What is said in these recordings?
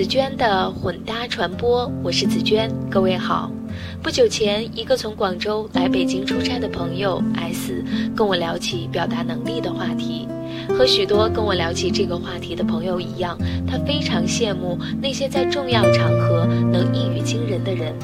紫娟的混搭传播，我是紫娟，各位好。不久前，一个从广州来北京出差的朋友 S 跟我聊起表达能力的话题。和许多跟我聊起这个话题的朋友一样，他非常羡慕那些在重要场合能一语惊人的人。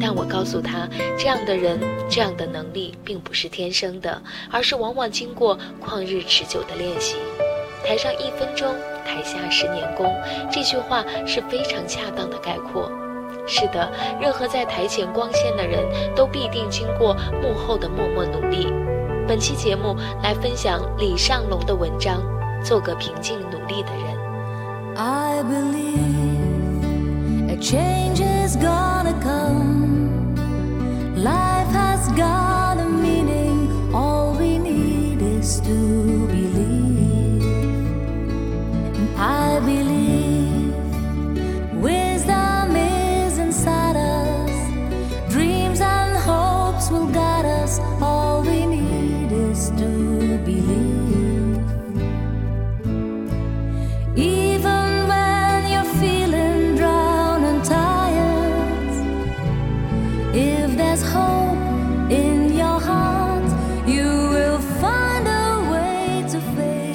但我告诉他，这样的人，这样的能力并不是天生的，而是往往经过旷日持久的练习。台上一分钟，台下十年功，这句话是非常恰当的概括。是的，任何在台前光鲜的人都必定经过幕后的默默努力。本期节目来分享李尚龙的文章《做个平静努力的人》。I believe a change is gonna come.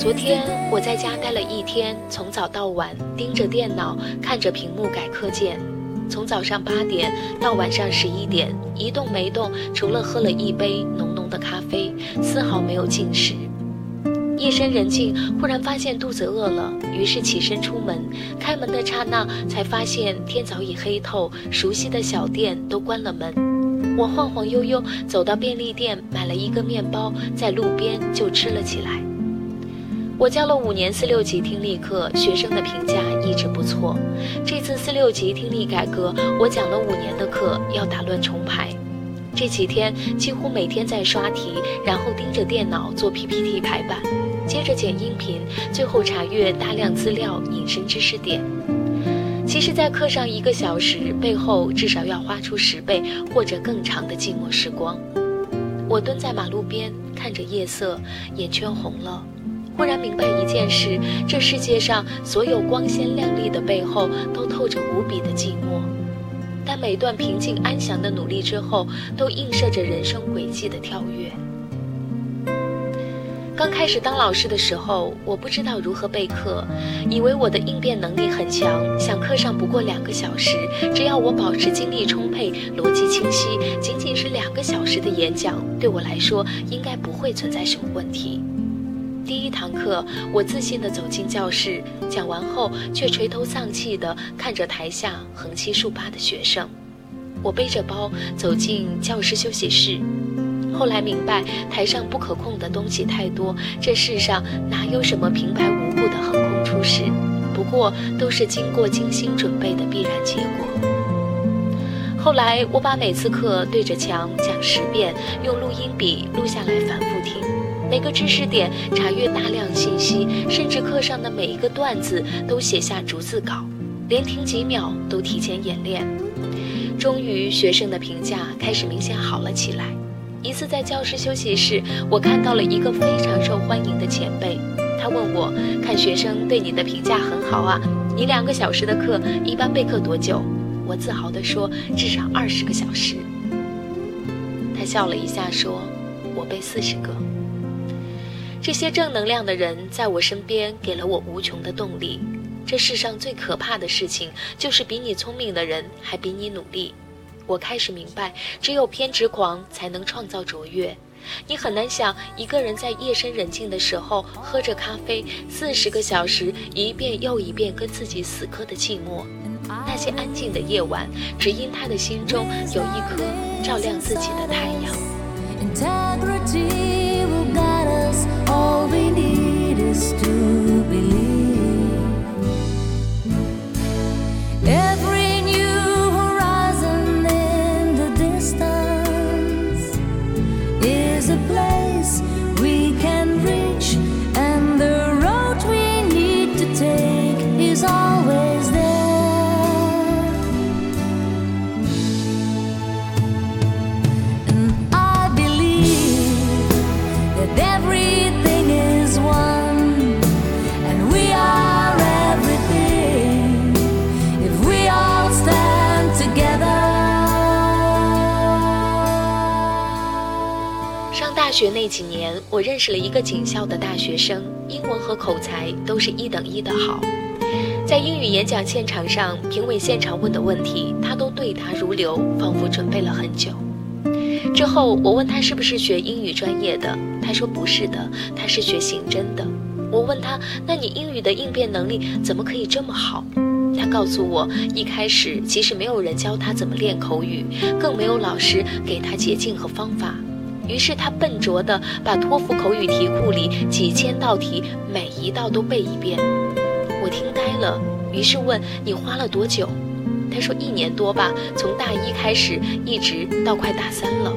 昨天我在家待了一天，从早到晚盯着电脑，看着屏幕改课件。从早上八点到晚上十一点，一动没动，除了喝了一杯浓浓的咖啡，丝毫没有进食。夜深人静，忽然发现肚子饿了，于是起身出门。开门的刹那，才发现天早已黑透，熟悉的小店都关了门。我晃晃悠悠走到便利店，买了一个面包，在路边就吃了起来。我教了五年四六级听力课，学生的评价一直不错。这次四六级听力改革，我讲了五年的课，要打乱重排。这几天几乎每天在刷题，然后盯着电脑做 PPT 排版，接着剪音频，最后查阅大量资料，引申知识点。其实，在课上一个小时背后，至少要花出十倍或者更长的寂寞时光。我蹲在马路边，看着夜色，眼圈红了。忽然明白一件事：这世界上所有光鲜亮丽的背后，都透着无比的寂寞。但每段平静安详的努力之后，都映射着人生轨迹的跳跃。刚开始当老师的时候，我不知道如何备课，以为我的应变能力很强，想课上不过两个小时，只要我保持精力充沛、逻辑清晰，仅仅是两个小时的演讲，对我来说应该不会存在什么问题。第一堂课，我自信地走进教室，讲完后却垂头丧气地看着台下横七竖八的学生。我背着包走进教室休息室，后来明白，台上不可控的东西太多，这世上哪有什么平白无故的横空出世，不过都是经过精心准备的必然结果。后来，我把每次课对着墙讲十遍，用录音笔录下来反复听。每个知识点查阅大量信息，甚至课上的每一个段子都写下逐字稿，连停几秒都提前演练。终于，学生的评价开始明显好了起来。一次在教室休息室，我看到了一个非常受欢迎的前辈，他问我：“看学生对你的评价很好啊，你两个小时的课一般备课多久？”我自豪地说：“至少二十个小时。”他笑了一下说：“我备四十个。”这些正能量的人在我身边，给了我无穷的动力。这世上最可怕的事情，就是比你聪明的人还比你努力。我开始明白，只有偏执狂才能创造卓越。你很难想，一个人在夜深人静的时候，喝着咖啡，四十个小时，一遍又一遍跟自己死磕的寂寞。那些安静的夜晚，只因他的心中有一颗照亮自己的太阳。学那几年，我认识了一个警校的大学生，英文和口才都是一等一的好。在英语演讲现场上，评委现场问的问题，他都对答如流，仿佛准备了很久。之后，我问他是不是学英语专业的，他说不是的，他是学刑侦的。我问他，那你英语的应变能力怎么可以这么好？他告诉我，一开始其实没有人教他怎么练口语，更没有老师给他捷径和方法。于是他笨拙地把托福口语题库里几千道题每一道都背一遍。我听呆了，于是问你花了多久？他说一年多吧，从大一开始一直到快大三了。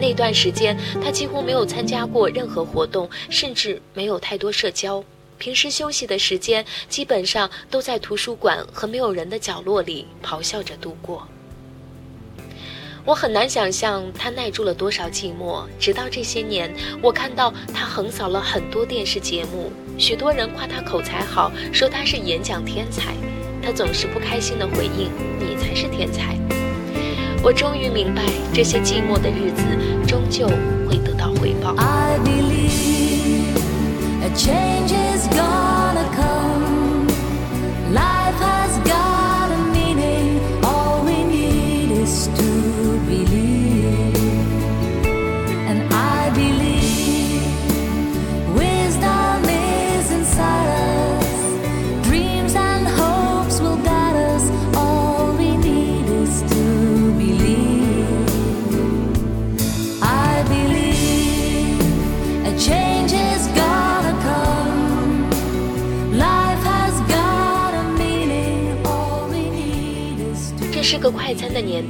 那段时间他几乎没有参加过任何活动，甚至没有太多社交。平时休息的时间基本上都在图书馆和没有人的角落里咆哮着度过。我很难想象他耐住了多少寂寞，直到这些年，我看到他横扫了很多电视节目，许多人夸他口才好，说他是演讲天才，他总是不开心的回应：“你才是天才。”我终于明白，这些寂寞的日子终究会得到回报。I believe a change is gonna come.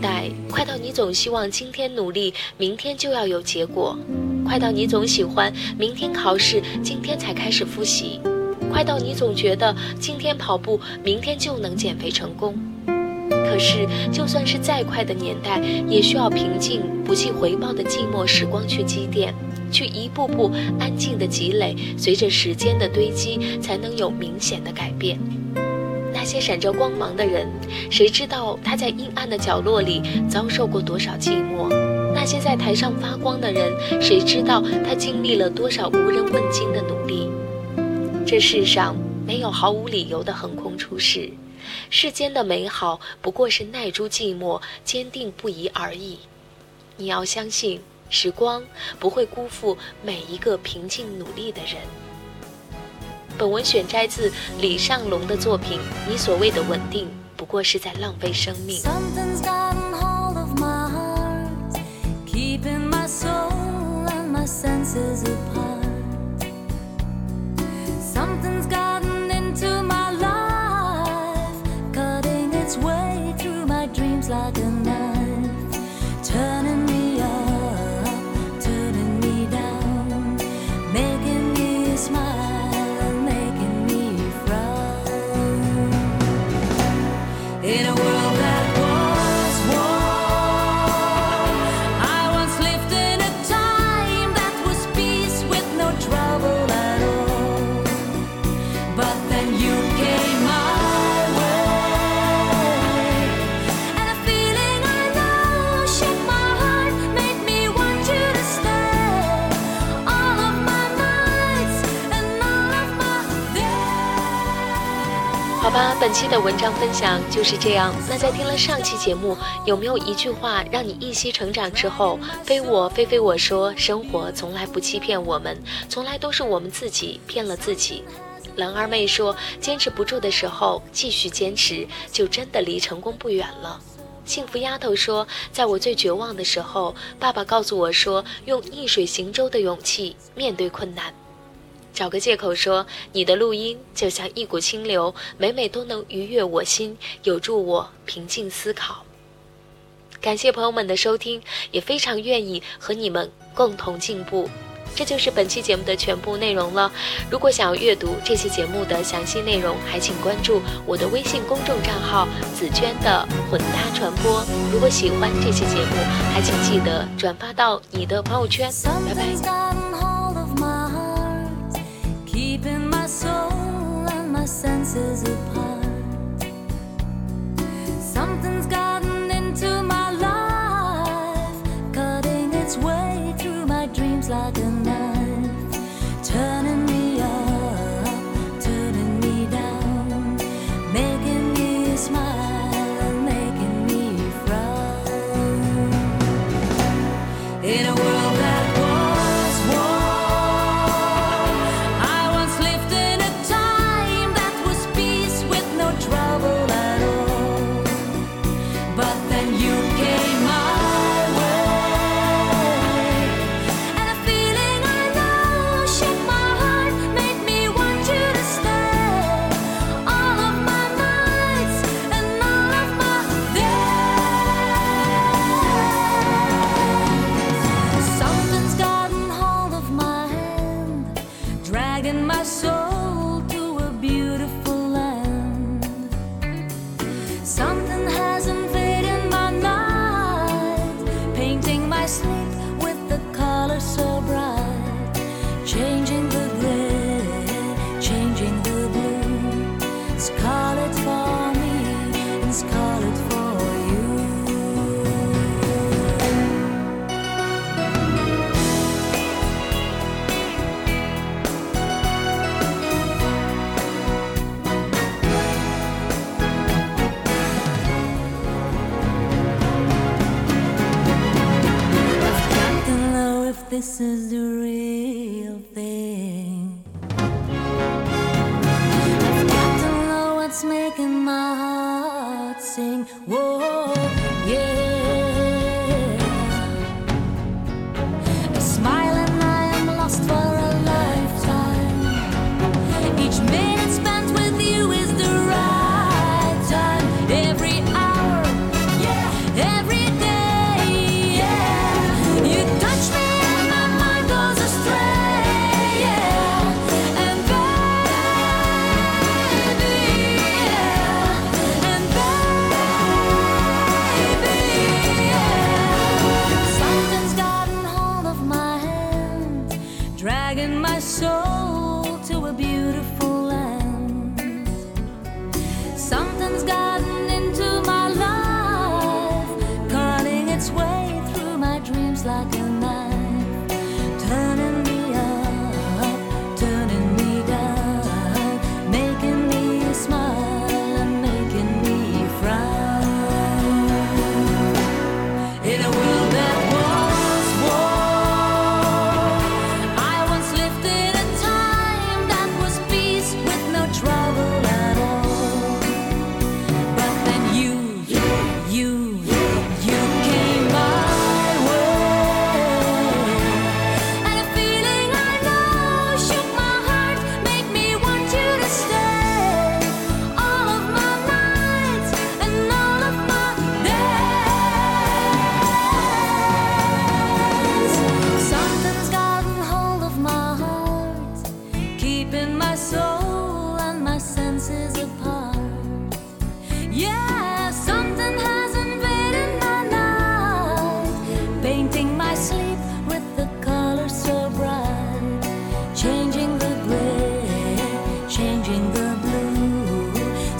代，快到你总希望今天努力，明天就要有结果；快到你总喜欢明天考试，今天才开始复习；快到你总觉得今天跑步，明天就能减肥成功。可是，就算是再快的年代，也需要平静、不计回报的寂寞时光去积淀，去一步步安静的积累，随着时间的堆积，才能有明显的改变。那些闪着光芒的人，谁知道他在阴暗的角落里遭受过多少寂寞？那些在台上发光的人，谁知道他经历了多少无人问津的努力？这世上没有毫无理由的横空出世，世间的美好不过是耐住寂寞、坚定不移而已。你要相信，时光不会辜负每一个平静努力的人。本文选摘自李尚龙的作品《你所谓的稳定，不过是在浪费生命》。Something's gotten 本期的文章分享就是这样。那在听了上期节目，有没有一句话让你一息成长之后，非我非非我说，生活从来不欺骗我们，从来都是我们自己骗了自己。蓝二妹说：“坚持不住的时候，继续坚持，就真的离成功不远了。”幸福丫头说：“在我最绝望的时候，爸爸告诉我说，用逆水行舟的勇气面对困难。”找个借口说你的录音就像一股清流，每每都能愉悦我心，有助我平静思考。感谢朋友们的收听，也非常愿意和你们共同进步。这就是本期节目的全部内容了。如果想要阅读这期节目的详细内容，还请关注我的微信公众账号“紫娟的混搭传播”。如果喜欢这期节目，还请记得转发到你的朋友圈。拜拜。Is a part. this is the real. dragging my soul to a beautiful land. Something's got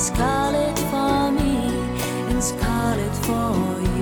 scarlet for me and scarlet for you.